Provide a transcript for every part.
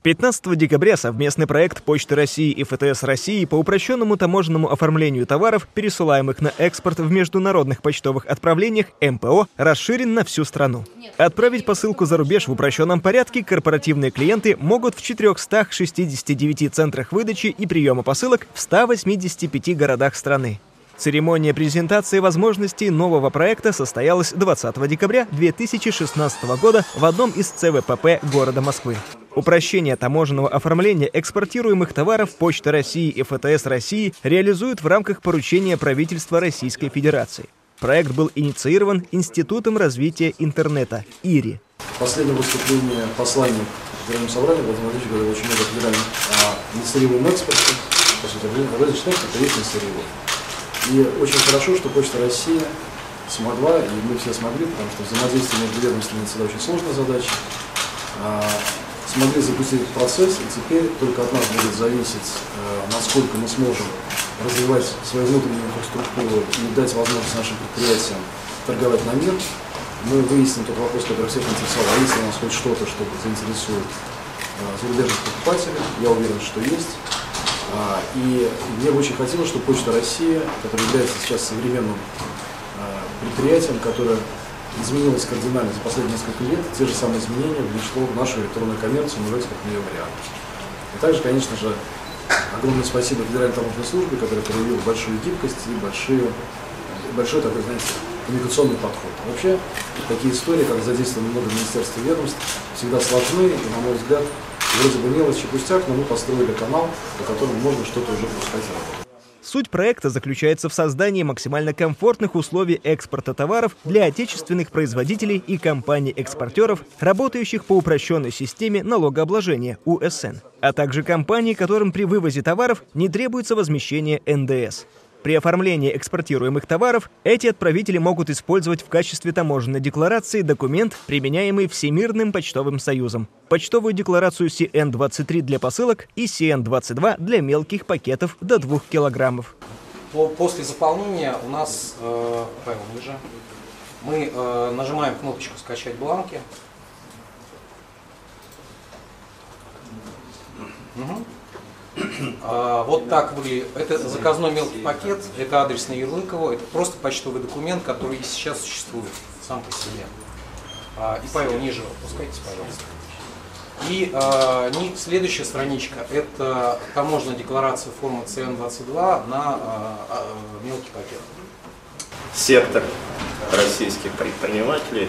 С 15 декабря совместный проект Почты России и ФТС России по упрощенному таможенному оформлению товаров, пересылаемых на экспорт в международных почтовых отправлениях МПО, расширен на всю страну. Отправить посылку за рубеж в упрощенном порядке корпоративные клиенты могут в 469 центрах выдачи и приема посылок в 185 городах страны. Церемония презентации возможностей нового проекта состоялась 20 декабря 2016 года в одном из ЦВПП города Москвы. Упрощение таможенного оформления экспортируемых товаров Почта России и ФТС России реализуют в рамках поручения правительства Российской Федерации. Проект был инициирован Институтом развития интернета ИРИ. Последнее выступление послания Федерального собрания Владимир Владимирович говорил очень много о федеральном о несырьевом экспорте. По сути, розничный экспорт это есть несырьевой. И очень хорошо, что Почта России смогла, и мы все смогли, потому что взаимодействие между ведомствами всегда очень сложная задача, а, смогли запустить процесс, и теперь только от нас будет зависеть, а, насколько мы сможем развивать свою внутреннюю инфраструктуру и дать возможность нашим предприятиям торговать на мир. Мы выясним тот вопрос, который всех интересовал, а если у нас хоть что-то, что заинтересует а, зарубежных покупателей, я уверен, что есть. А, и мне бы очень хотелось, чтобы Почта России, которая является сейчас современным а, предприятием, которое изменилось кардинально за последние несколько лет, те же самые изменения внесло в нашу электронную коммерцию, называется как ее вариант. И также, конечно же, огромное спасибо Федеральной таможенной службе, которая проявила большую гибкость и большие, большой такой, знаете, коммуникационный подход. Вообще, такие истории, как задействовано много министерств и ведомств, всегда сложны, и, на мой взгляд, Вроде бы мелочь и пустяк, но мы построили канал, по которому можно что-то уже пускать работать. Суть проекта заключается в создании максимально комфортных условий экспорта товаров для отечественных производителей и компаний-экспортеров, работающих по упрощенной системе налогообложения УСН, а также компаний, которым при вывозе товаров не требуется возмещение НДС. При оформлении экспортируемых товаров эти отправители могут использовать в качестве таможенной декларации документ, применяемый Всемирным почтовым союзом. Почтовую декларацию CN-23 для посылок и CN-22 для мелких пакетов до 2 килограммов. После заполнения у нас, э, ниже, мы э, нажимаем кнопочку «Скачать бланки». Угу. А, вот так выглядит. Это заказной мелкий пакет, это адрес на Ярлыково, это просто почтовый документ, который и сейчас существует сам по себе. А, и Павел ниже опускайтесь, пожалуйста. И э, следующая страничка – это таможенная декларация формы ЦН-22 на э, мелкий пакет. Сектор российских предпринимателей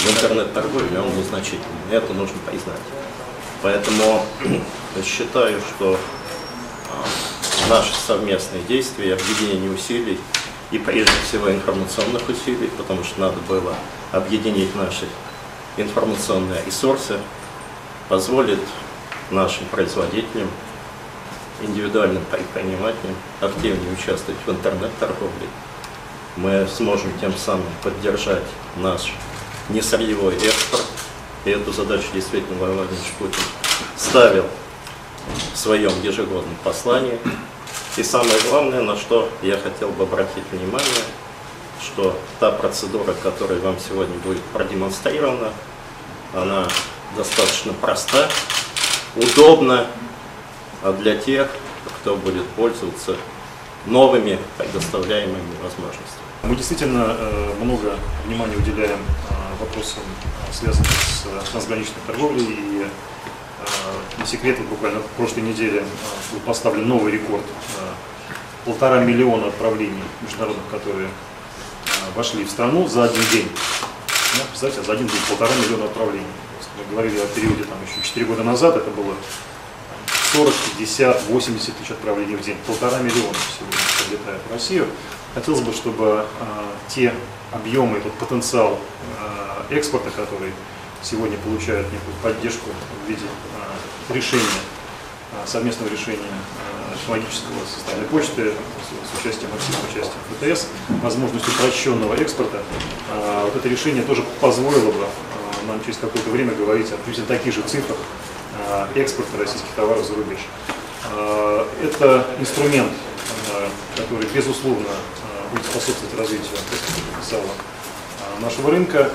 в интернет-торговле, он незначительный. Это нужно признать. Поэтому считаю, что а, наши совместные действия, объединение усилий и прежде всего информационных усилий, потому что надо было объединить наши информационные ресурсы, позволит нашим производителям, индивидуальным предпринимателям активнее участвовать в интернет-торговле. Мы сможем тем самым поддержать наш несырьевой экспорт, и эту задачу действительно Владимир Путин ставил в своем ежегодном послании. И самое главное, на что я хотел бы обратить внимание, что та процедура, которая вам сегодня будет продемонстрирована, она достаточно проста, удобна для тех, кто будет пользоваться новыми предоставляемыми возможностями. Мы действительно э, много внимания уделяем э, вопросам, э, связанным с трансграничной торговлей. И не секрет, буквально в прошлой неделе был поставлен новый рекорд. Полтора миллиона отправлений международных, которые вошли в страну за один день. Ну, представьте, за один день полтора миллиона отправлений. Мы говорили о периоде там, еще 4 года назад, это было 40, 50, 80 тысяч отправлений в день. Полтора миллиона сегодня прилетает в Россию. Хотелось бы, чтобы э, те объемы, этот потенциал э, экспорта, который сегодня получают некую поддержку в виде э, решения, э, совместного решения технологического со стороны почты, с, участием активного участия ФТС, возможность упрощенного экспорта, вот это решение тоже позволило бы нам через какое-то время говорить о приблизительно таких же цифрах экспорта российских товаров за рубеж. Это инструмент, который, безусловно, будет способствовать развитию нашего рынка.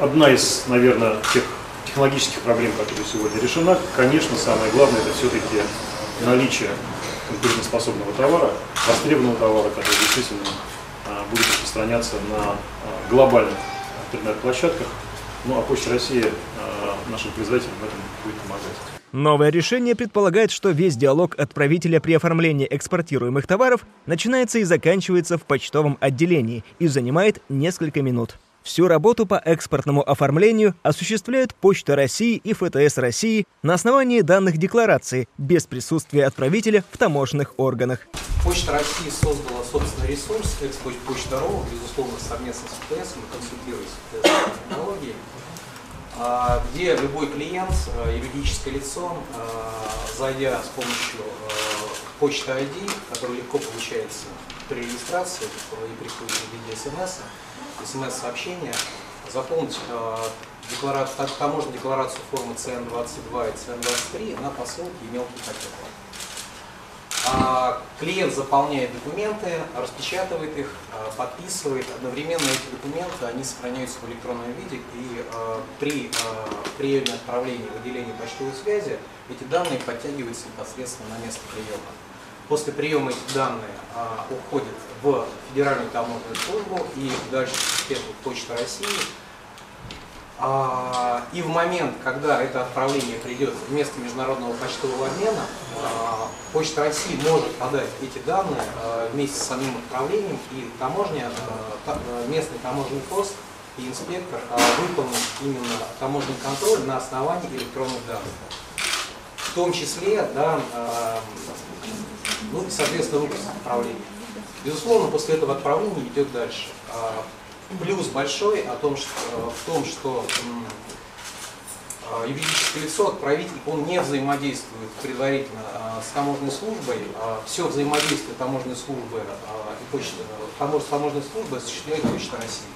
Одна из, наверное, тех технологических проблем, которые сегодня решена, конечно, самое главное это все-таки наличие конкурентоспособного товара, востребованного товара, который действительно а, будет распространяться на а, глобальных интернет-площадках. Ну а Почта России нашим производителям в этом будет помогать. Новое решение предполагает, что весь диалог отправителя при оформлении экспортируемых товаров начинается и заканчивается в почтовом отделении и занимает несколько минут. Всю работу по экспортному оформлению осуществляют Почта России и ФТС России на основании данных декларации, без присутствия отправителя в таможенных органах. Почта России создала собственный ресурс «Экспочта.ру», безусловно, совместно с ФТС, мы консультируемся с ФТС где любой клиент, э, юридическое лицо, э, зайдя с помощью э, почты ID, который легко получается при регистрации и приходит в виде смс, смс-сообщения, заполнить декларацию, таможенную декларацию формы CN22 и CN23 на посылке и мелкий пакет. А клиент заполняет документы, распечатывает их, э, подписывает. Одновременно эти документы они сохраняются в электронном виде, и э, при приеме отправления и выделении почтовой связи эти данные подтягиваются непосредственно на место приема. После приема эти данные а, уходят в Федеральную таможенную службу и дальше в систему Почта России. А, и в момент, когда это отправление придет вместо международного почтового обмена, а, Почта России может подать эти данные а, вместе с самим отправлением, и таможня, местный таможенный пост и инспектор выполнит именно таможенный контроль на основании электронных данных. В том числе да, ну и, соответственно, выпуск отправления. Безусловно, после этого отправления идет дальше. А, плюс большой о том, что, в том, что а, юридическое лицо, отправитель, он не взаимодействует предварительно а, с таможенной службой. Все взаимодействие таможенной службы и почты, таможенной службы осуществляет Почта России.